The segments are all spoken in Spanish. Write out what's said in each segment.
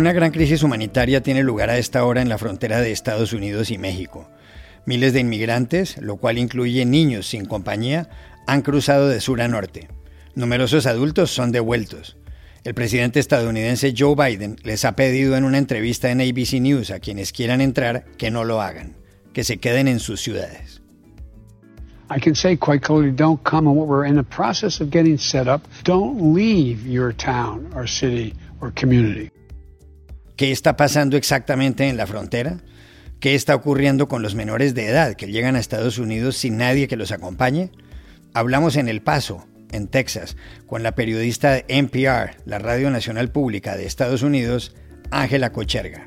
Una gran crisis humanitaria tiene lugar a esta hora en la frontera de Estados Unidos y México. Miles de inmigrantes, lo cual incluye niños sin compañía, han cruzado de sur a norte. Numerosos adultos son devueltos. El presidente estadounidense Joe Biden les ha pedido en una entrevista en ABC News a quienes quieran entrar que no lo hagan, que se queden en sus ciudades. I can say quite clearly, don't come. And what we're in the process of getting set up, don't leave your town or city or community. ¿Qué está pasando exactamente en la frontera? ¿Qué está ocurriendo con los menores de edad que llegan a Estados Unidos sin nadie que los acompañe? Hablamos en El Paso, en Texas, con la periodista de NPR, la Radio Nacional Pública de Estados Unidos, Ángela Cocherga.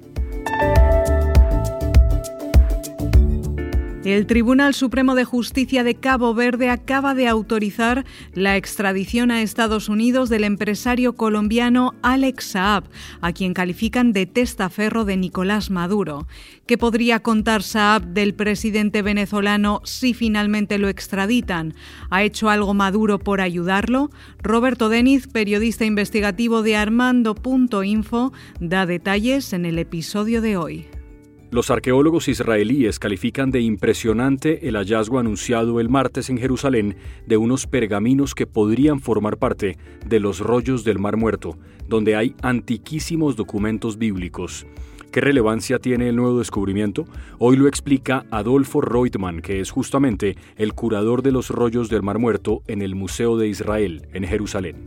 El Tribunal Supremo de Justicia de Cabo Verde acaba de autorizar la extradición a Estados Unidos del empresario colombiano Alex Saab, a quien califican de testaferro de Nicolás Maduro. ¿Qué podría contar Saab del presidente venezolano si finalmente lo extraditan? ¿Ha hecho algo Maduro por ayudarlo? Roberto Deniz, periodista investigativo de Armando.info, da detalles en el episodio de hoy. Los arqueólogos israelíes califican de impresionante el hallazgo anunciado el martes en Jerusalén de unos pergaminos que podrían formar parte de los rollos del Mar Muerto, donde hay antiquísimos documentos bíblicos. ¿Qué relevancia tiene el nuevo descubrimiento? Hoy lo explica Adolfo Reutemann, que es justamente el curador de los rollos del Mar Muerto en el Museo de Israel, en Jerusalén.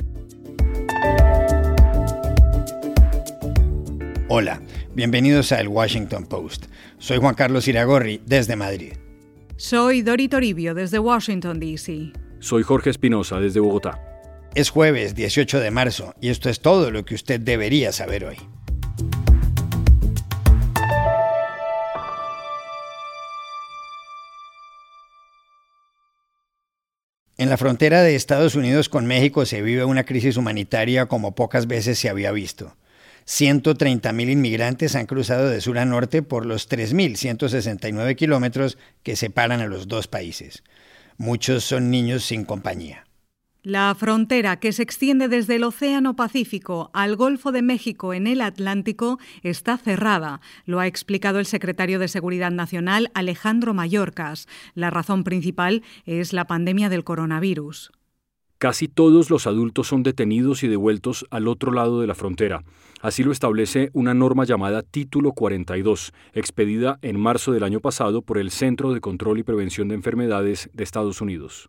Hola, bienvenidos a El Washington Post. Soy Juan Carlos Iragorri desde Madrid. Soy Dori Toribio desde Washington, D.C. Soy Jorge Espinosa desde Bogotá. Es jueves 18 de marzo y esto es todo lo que usted debería saber hoy. En la frontera de Estados Unidos con México se vive una crisis humanitaria como pocas veces se había visto. 130.000 inmigrantes han cruzado de sur a norte por los 3.169 kilómetros que separan a los dos países. Muchos son niños sin compañía. La frontera que se extiende desde el Océano Pacífico al Golfo de México en el Atlántico está cerrada, lo ha explicado el secretario de Seguridad Nacional Alejandro Mayorkas. La razón principal es la pandemia del coronavirus. Casi todos los adultos son detenidos y devueltos al otro lado de la frontera. Así lo establece una norma llamada Título 42, expedida en marzo del año pasado por el Centro de Control y Prevención de Enfermedades de Estados Unidos.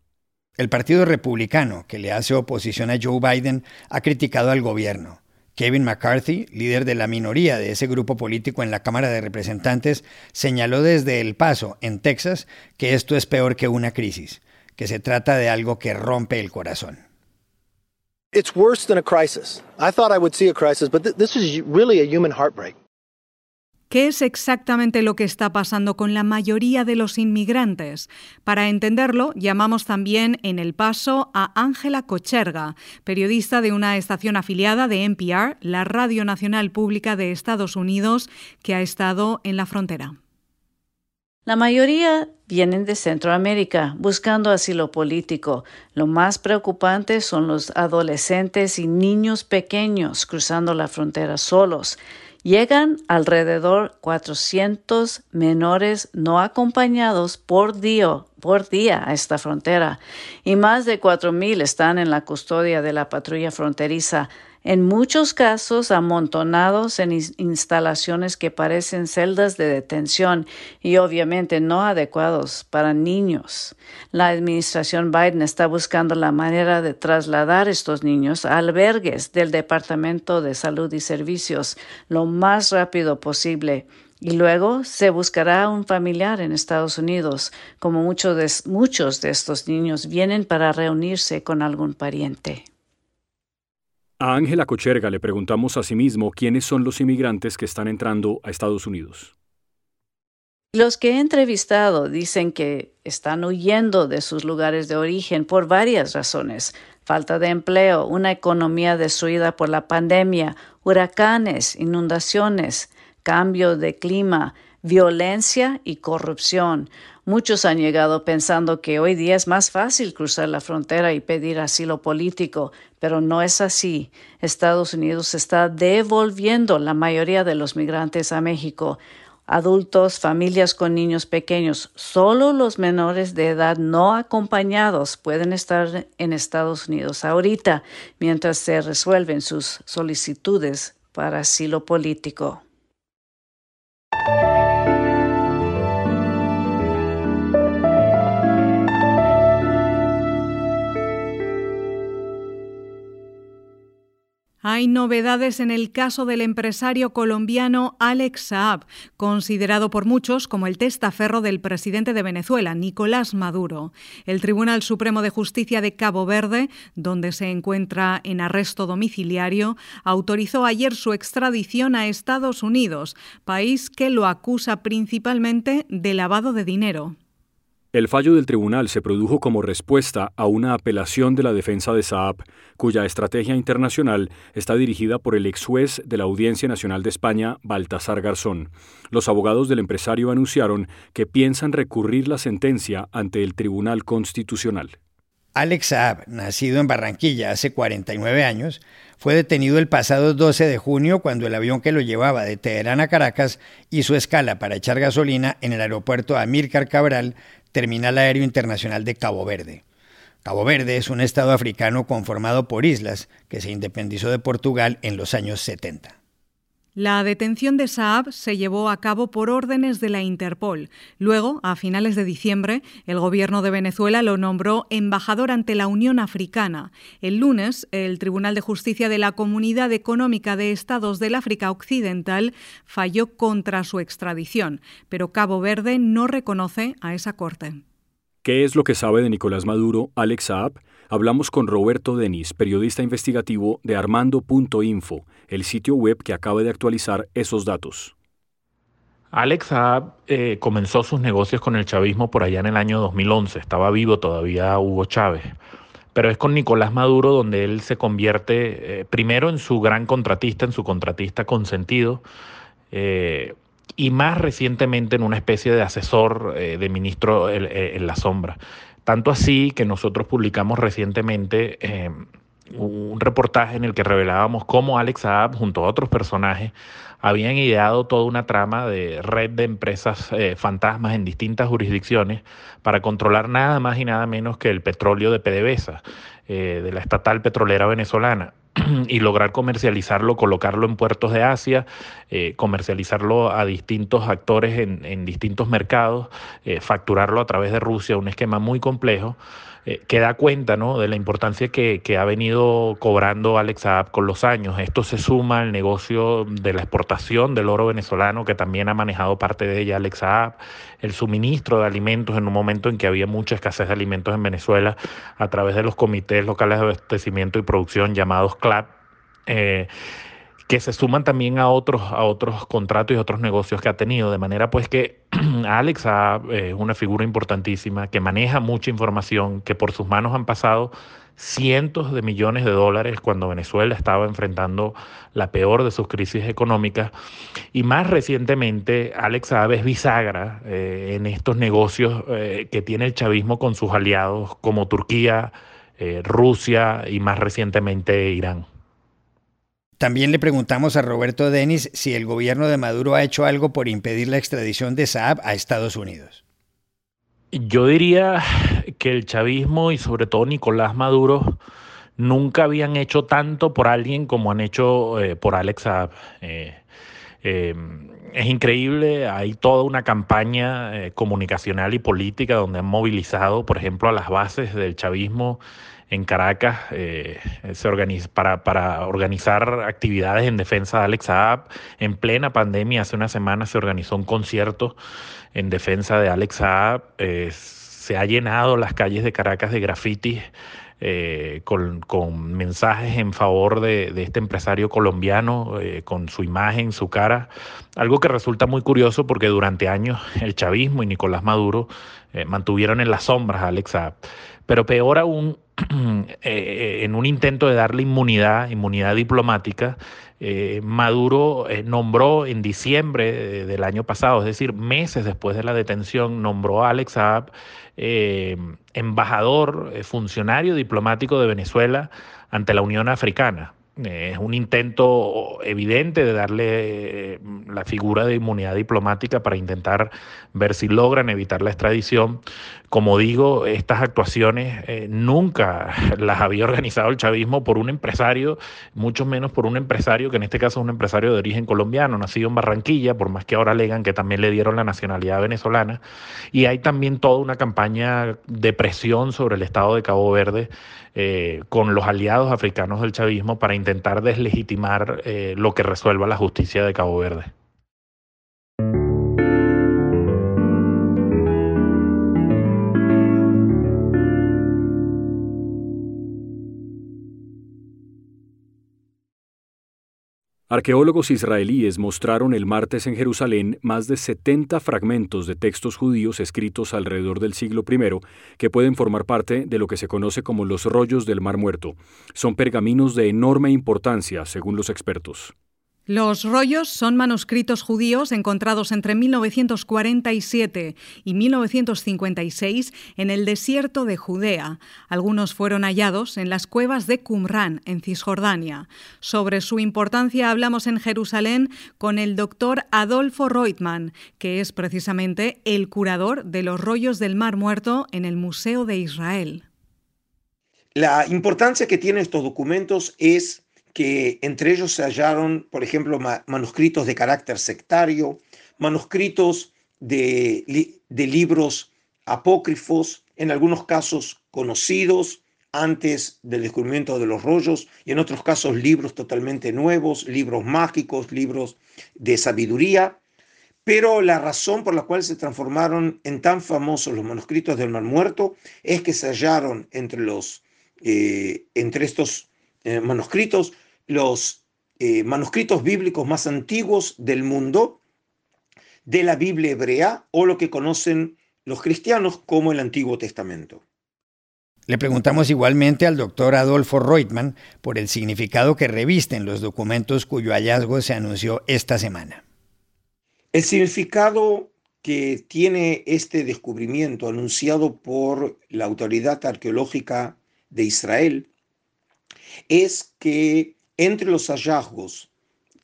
El Partido Republicano, que le hace oposición a Joe Biden, ha criticado al gobierno. Kevin McCarthy, líder de la minoría de ese grupo político en la Cámara de Representantes, señaló desde El Paso, en Texas, que esto es peor que una crisis que se trata de algo que rompe el corazón. It's worse than a crisis. I thought I would see a crisis, but th this is really a human heartbreak. ¿Qué es exactamente lo que está pasando con la mayoría de los inmigrantes? Para entenderlo, llamamos también en el paso a Ángela Cocherga, periodista de una estación afiliada de NPR, la Radio Nacional Pública de Estados Unidos, que ha estado en la frontera. La mayoría vienen de Centroamérica buscando asilo político. Lo más preocupante son los adolescentes y niños pequeños cruzando la frontera solos. Llegan alrededor 400 menores no acompañados por día, por día a esta frontera y más de 4.000 están en la custodia de la patrulla fronteriza en muchos casos amontonados en instalaciones que parecen celdas de detención y obviamente no adecuados para niños. La administración Biden está buscando la manera de trasladar estos niños a albergues del Departamento de Salud y Servicios lo más rápido posible y luego se buscará un familiar en Estados Unidos, como muchos de, estos niños vienen para reunirse con algún pariente. A Ángela Cocherga le preguntamos asimismo quiénes son los inmigrantes que están entrando a Estados Unidos. Los que he entrevistado dicen que están huyendo de sus lugares de origen por varias razones. Falta de empleo, una economía destruida por la pandemia, huracanes, inundaciones, cambio de clima, violencia y corrupción. Muchos han llegado pensando que hoy día es más fácil cruzar la frontera y pedir asilo político, pero no es así. Estados Unidos está devolviendo la mayoría de los migrantes a México. Adultos, familias con niños pequeños, solo los menores de edad no acompañados pueden estar en Estados Unidos ahorita mientras se resuelven sus solicitudes para asilo político. Hay novedades en el caso del empresario colombiano Alex Saab, considerado por muchos como el testaferro del presidente de Venezuela, Nicolás Maduro. El Tribunal Supremo de Justicia de Cabo Verde, donde se encuentra en arresto domiciliario, autorizó ayer su extradición a Estados Unidos, país que lo acusa principalmente de lavado de dinero. El fallo del tribunal se produjo como respuesta a una apelación de la defensa de Saab, cuya estrategia internacional está dirigida por el ex juez de la Audiencia Nacional de España, Baltasar Garzón. Los abogados del empresario anunciaron que piensan recurrir la sentencia ante el Tribunal Constitucional. Alex Saab, nacido en Barranquilla hace 49 años, fue detenido el pasado 12 de junio cuando el avión que lo llevaba de Teherán a Caracas hizo escala para echar gasolina en el aeropuerto Amílcar Cabral Terminal Aéreo Internacional de Cabo Verde. Cabo Verde es un estado africano conformado por islas que se independizó de Portugal en los años 70. La detención de Saab se llevó a cabo por órdenes de la Interpol. Luego, a finales de diciembre, el gobierno de Venezuela lo nombró embajador ante la Unión Africana. El lunes, el Tribunal de Justicia de la Comunidad Económica de Estados del África Occidental falló contra su extradición, pero Cabo Verde no reconoce a esa corte. ¿Qué es lo que sabe de Nicolás Maduro, Alex Saab? Hablamos con Roberto Denis, periodista investigativo de armando.info, el sitio web que acaba de actualizar esos datos. Alex Saab eh, comenzó sus negocios con el chavismo por allá en el año 2011. Estaba vivo todavía Hugo Chávez. Pero es con Nicolás Maduro donde él se convierte eh, primero en su gran contratista, en su contratista consentido, eh, y más recientemente en una especie de asesor de ministro en la sombra. Tanto así que nosotros publicamos recientemente un reportaje en el que revelábamos cómo Alex Saab, junto a otros personajes, habían ideado toda una trama de red de empresas eh, fantasmas en distintas jurisdicciones para controlar nada más y nada menos que el petróleo de PDVSA, eh, de la estatal petrolera venezolana. y lograr comercializarlo, colocarlo en puertos de Asia, eh, comercializarlo a distintos actores en, distintos mercados, facturarlo a través de Rusia, un esquema muy complejo. Eh, que da cuenta ¿no? de la importancia que, ha venido cobrando Alex Saab con los años. Esto se suma al negocio de la exportación del oro venezolano, que también ha manejado parte de ella Alex Saab, el suministro de alimentos en un momento en que había mucha escasez de alimentos en Venezuela a través de los comités locales de abastecimiento y producción llamados CLAP. Eh, que se suman también a otros, a otros contratos y otros negocios que ha tenido. De manera pues que Alex es una figura importantísima, que maneja mucha información, que por sus manos han pasado cientos de millones de dólares cuando Venezuela estaba enfrentando la peor de sus crisis económicas. Y más recientemente, Alex Saab es bisagra eh, en estos negocios eh, que tiene el chavismo con sus aliados como Turquía, eh, Rusia y más recientemente Irán. También le preguntamos a Roberto Denis si el gobierno de Maduro ha hecho algo por impedir la extradición de Saab a Estados Unidos. Yo diría que el chavismo y sobre todo Nicolás Maduro nunca habían hecho tanto por alguien como han hecho eh, por Alex Saab. Eh, eh, es increíble, hay toda una campaña comunicacional y política donde han movilizado, por ejemplo, a las bases del chavismo en Caracas eh, para, organizar actividades en defensa de Alex Saab. En plena pandemia, hace una semana se organizó un concierto en defensa de Alex Saab. Eh, se ha llenado las calles de Caracas de grafitis eh, con, mensajes en favor de, este empresario colombiano, con su imagen, su cara. Algo que resulta muy curioso porque durante años el chavismo y Nicolás Maduro mantuvieron en las sombras a Alex Saab. Pero peor aún, eh, en un intento de darle inmunidad, inmunidad diplomática, eh, Maduro eh, nombró en diciembre del año pasado, es decir, meses después de la detención, nombró a Alex Saab embajador, funcionario diplomático de Venezuela ante la Unión Africana. Es un intento evidente de darle eh, la figura de inmunidad diplomática para intentar ver si logran evitar la extradición. Como digo, estas actuaciones eh, nunca las había organizado el chavismo por un empresario, mucho menos por un empresario que en este caso es un empresario de origen colombiano, nacido en Barranquilla, por más que ahora alegan que también le dieron la nacionalidad venezolana. Y hay también toda una campaña de presión sobre el Estado de Cabo Verde eh, con los aliados africanos del chavismo para intentar deslegitimar eh, lo que resuelva la justicia de Cabo Verde. Arqueólogos israelíes mostraron el martes en Jerusalén más de 70 fragmentos de textos judíos escritos alrededor del siglo I que pueden formar parte de lo que se conoce como los rollos del Mar Muerto. Son pergaminos de enorme importancia, según los expertos. Los rollos son manuscritos judíos encontrados entre 1947 y 1956 en el desierto de Judea. Algunos fueron hallados en las cuevas de Qumran, en Cisjordania. Sobre su importancia hablamos en Jerusalén con el doctor Adolfo Reutemann, que es precisamente el curador de los rollos del Mar Muerto en el Museo de Israel. La importancia que tienen estos documentos es que entre ellos se hallaron, por ejemplo, manuscritos de carácter sectario, manuscritos de, de libros apócrifos, en algunos casos conocidos antes del descubrimiento de los rollos y en otros casos libros totalmente nuevos, libros mágicos, libros de sabiduría. Pero la razón por la cual se transformaron en tan famosos los manuscritos del Mar Muerto es que se hallaron entre, los, eh, entre estos eh, manuscritos los eh, manuscritos bíblicos más antiguos del mundo de la Biblia hebrea o lo que conocen los cristianos como el Antiguo Testamento. Le preguntamos igualmente al doctor Adolfo Reutemann por el significado que revisten los documentos cuyo hallazgo se anunció esta semana. El significado que tiene este descubrimiento anunciado por la Autoridad Arqueológica de Israel es que entre los hallazgos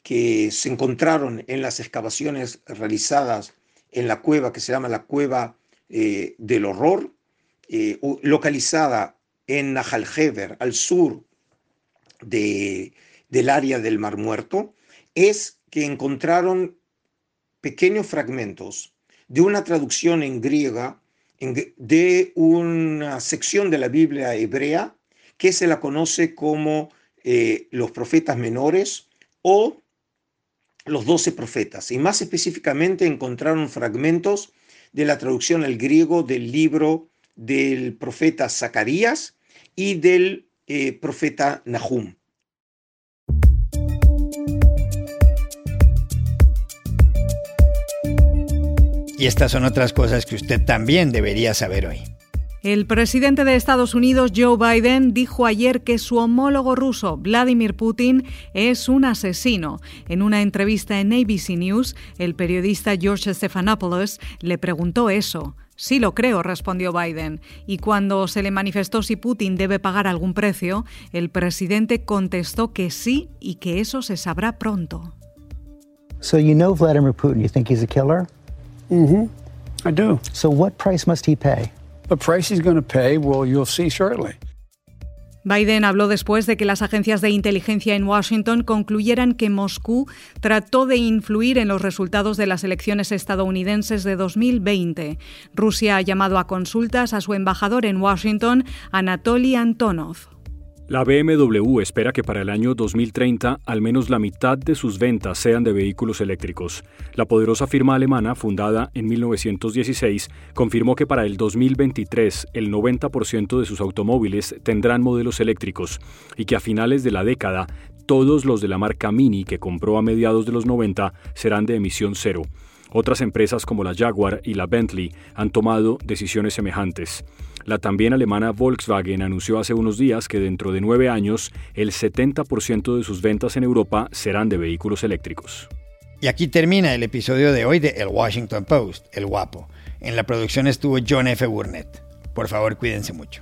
que se encontraron en las excavaciones realizadas en la cueva que se llama la cueva eh, del horror, eh, localizada en Najalhever, al sur de, del área del Mar Muerto, es que encontraron pequeños fragmentos de una traducción en griega de una sección de la Biblia hebrea que se la conoce como eh, los profetas menores o los doce profetas. Y más específicamente encontraron fragmentos de la traducción al griego del libro del profeta Zacarías y del eh, profeta Nahum. Y estas son otras cosas que usted también debería saber hoy. El presidente de Estados Unidos, Joe Biden, dijo ayer que su homólogo ruso, Vladimir Putin, es un asesino. En una entrevista en ABC News, el periodista George Stephanopoulos le preguntó eso. Sí lo creo, respondió Biden. Y cuando se le manifestó si Putin debe pagar algún precio, el presidente contestó que sí y que eso se sabrá pronto. So you know Vladimir Putin, you think he's a killer? Mm-hmm. I do. So what price must he pay? The price he's going to pay, well, you'll see shortly. Biden habló después de que las agencias de inteligencia en Washington concluyeran que Moscú trató de influir en los resultados de las elecciones estadounidenses de 2020. Rusia ha llamado a consultas a su embajador en Washington, Anatoly Antonov. La BMW espera que para el año 2030 al menos la mitad de sus ventas sean de vehículos eléctricos. La poderosa firma alemana, fundada en 1916, confirmó que para el 2023 el 90% de sus automóviles tendrán modelos eléctricos y que a finales de la década todos los de la marca Mini que compró a mediados de los 90 serán de emisión cero. Otras empresas como la Jaguar y la Bentley han tomado decisiones semejantes. La también alemana Volkswagen anunció hace unos días que dentro de nueve años el 70% de sus ventas en Europa serán de vehículos eléctricos. Y aquí termina el episodio de hoy de El Washington Post, El Guapo. En la producción estuvo John F. Burnett. Por favor, cuídense mucho.